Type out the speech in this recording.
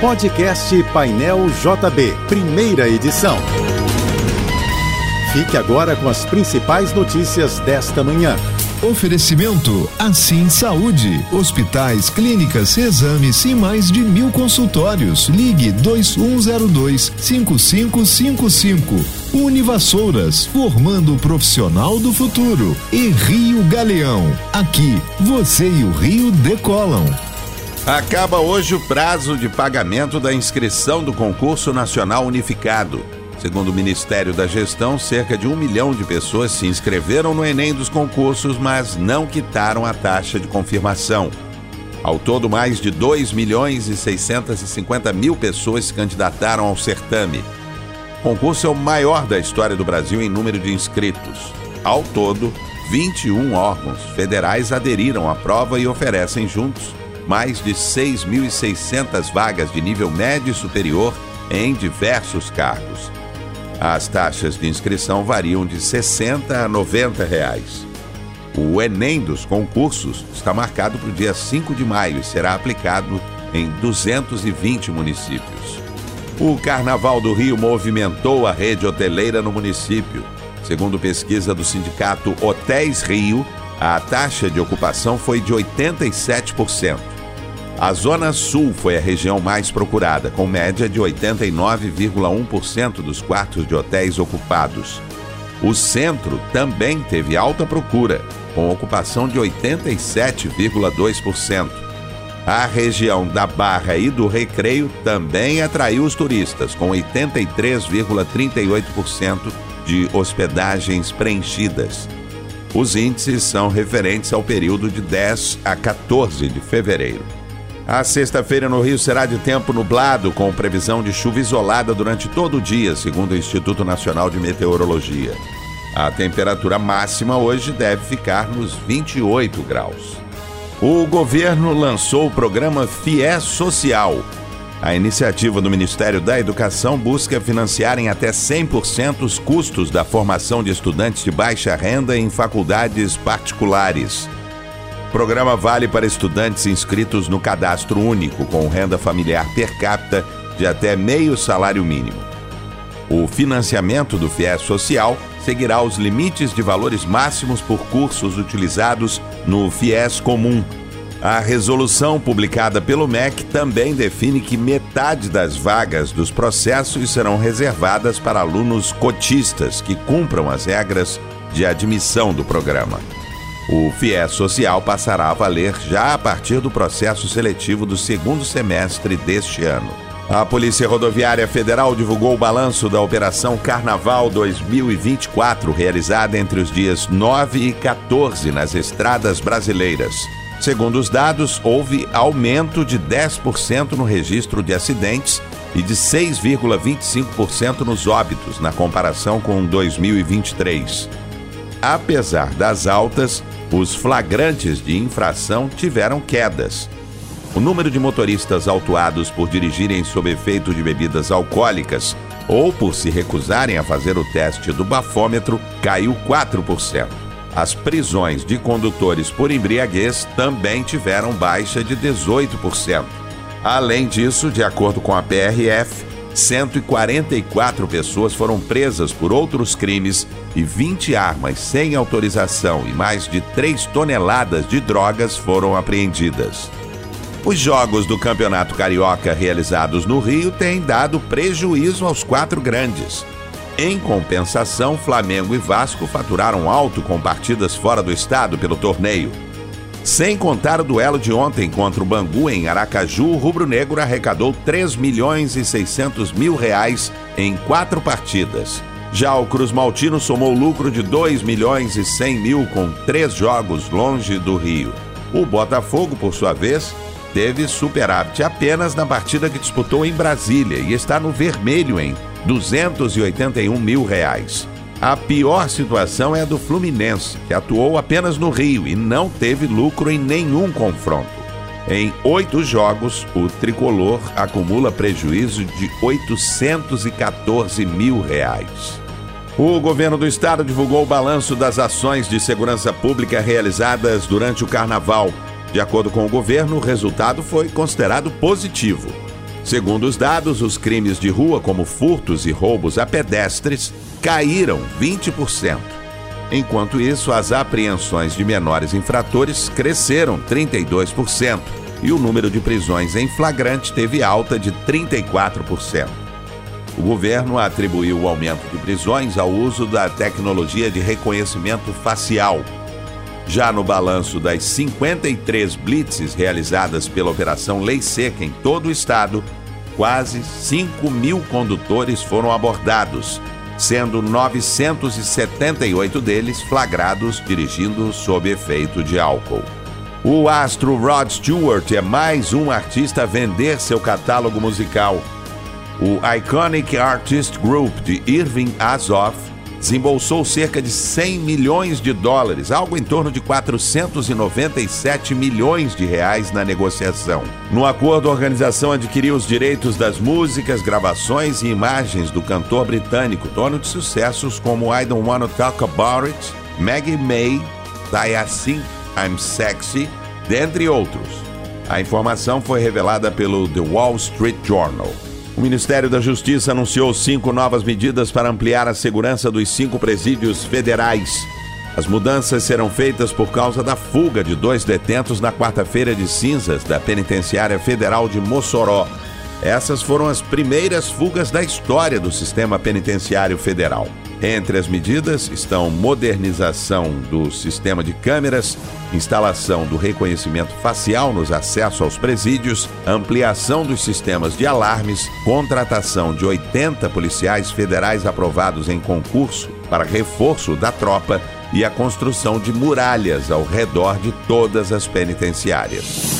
Podcast Painel JB, primeira edição. Fique agora com as principais notícias desta manhã. Oferecimento Assim Saúde. Hospitais, clínicas, exames e mais de mil consultórios. Ligue 2102 5555. Univassouras, formando o profissional do futuro. E Rio Galeão. Aqui, você e o Rio decolam. Acaba hoje o prazo de pagamento da inscrição do concurso nacional unificado. Segundo o Ministério da Gestão, cerca de um milhão de pessoas se inscreveram no Enem dos concursos, mas não quitaram a taxa de confirmação. Ao todo, mais de 2 milhões e 650 mil pessoas se candidataram ao certame. O concurso é o maior da história do Brasil em número de inscritos. Ao todo, 21 órgãos federais aderiram à prova e oferecem juntos mais de 6.600 vagas de nível médio e superior em diversos cargos. As taxas de inscrição variam de 60 a 90 reais. O Enem dos concursos está marcado para o dia 5 de maio e será aplicado em 220 municípios. O Carnaval do Rio movimentou a rede hoteleira no município. Segundo pesquisa do sindicato Hotéis Rio, a taxa de ocupação foi de 87%. A Zona Sul foi a região mais procurada, com média de 89,1% dos quartos de hotéis ocupados. O centro também teve alta procura, com ocupação de 87,2%. A região da Barra e do Recreio também atraiu os turistas, com 83,38% de hospedagens preenchidas. Os índices são referentes ao período de 10 a 14 de fevereiro. A sexta-feira no Rio será de tempo nublado, com previsão de chuva isolada durante todo o dia, segundo o Instituto Nacional de Meteorologia. A temperatura máxima hoje deve ficar nos 28 graus. O governo lançou o programa FIES Social. A iniciativa do Ministério da Educação busca financiar em até 100% os custos da formação de estudantes de baixa renda em faculdades particulares. Programa vale para estudantes inscritos no cadastro único, com renda familiar per capita de até meio salário mínimo. O financiamento do FIES Social seguirá os limites de valores máximos por cursos utilizados no FIES Comum. A resolução publicada pelo MEC também define que metade das vagas dos processos serão reservadas para alunos cotistas que cumpram as regras de admissão do programa. O FIES Social passará a valer já a partir do processo seletivo do segundo semestre deste ano. A Polícia Rodoviária Federal divulgou o balanço da Operação Carnaval 2024, realizada entre os dias 9 e 14 nas estradas brasileiras. Segundo os dados, houve aumento de 10% no registro de acidentes e de 6,25% nos óbitos na comparação com 2023. Apesar das altas, os flagrantes de infração tiveram quedas. O número de motoristas autuados por dirigirem sob efeito de bebidas alcoólicas ou por se recusarem a fazer o teste do bafômetro caiu 4%. As prisões de condutores por embriaguez também tiveram baixa de 18%. Além disso, de acordo com a PRF, 144 pessoas foram presas por outros crimes e 20 armas sem autorização e mais de 3 toneladas de drogas foram apreendidas. Os jogos do Campeonato Carioca realizados no Rio têm dado prejuízo aos quatro grandes. Em compensação, Flamengo e Vasco faturaram alto com partidas fora do estado pelo torneio. Sem contar o duelo de ontem contra o Bangu em Aracaju, o Rubro Negro arrecadou 3 milhões e 600 mil reais em quatro partidas. Já o Cruz Maltino somou lucro de 2 milhões e 100 mil com três jogos longe do Rio. O Botafogo, por sua vez, teve superávit apenas na partida que disputou em Brasília e está no vermelho em 281 mil reais. A pior situação é a do Fluminense, que atuou apenas no Rio e não teve lucro em nenhum confronto. Em oito jogos, o tricolor acumula prejuízo de 814 mil reais. O governo do estado divulgou o balanço das ações de segurança pública realizadas durante o carnaval. De acordo com o governo, o resultado foi considerado positivo. Segundo os dados, os crimes de rua, como furtos e roubos a pedestres, caíram 20%. Enquanto isso, as apreensões de menores infratores cresceram 32% e o número de prisões em flagrante teve alta de 34%. O governo atribuiu o aumento de prisões ao uso da tecnologia de reconhecimento facial. Já no balanço das 53 blitzes realizadas pela Operação Lei Seca em todo o estado, quase 5 mil condutores foram abordados, sendo 978 deles flagrados dirigindo sob efeito de álcool. O astro Rod Stewart é mais um artista a vender seu catálogo musical. O Iconic Artist Group de Irving Azoff desembolsou cerca de 100 milhões de dólares, algo em torno de 497 milhões de reais na negociação. No acordo, a organização adquiriu os direitos das músicas, gravações e imagens do cantor britânico, dono de sucessos como I Don't Wanna Talk About It, Maggie May, Diacin, I'm Sexy, dentre outros. A informação foi revelada pelo The Wall Street Journal. O Ministério da Justiça anunciou cinco novas medidas para ampliar a segurança dos cinco presídios federais. As mudanças serão feitas por causa da fuga de dois detentos na quarta-feira de cinzas da Penitenciária Federal de Mossoró. Essas foram as primeiras fugas da história do sistema penitenciário federal. Entre as medidas estão modernização do sistema de câmeras, instalação do reconhecimento facial nos acessos aos presídios, ampliação dos sistemas de alarmes, contratação de 80 policiais federais aprovados em concurso para reforço da tropa e a construção de muralhas ao redor de todas as penitenciárias.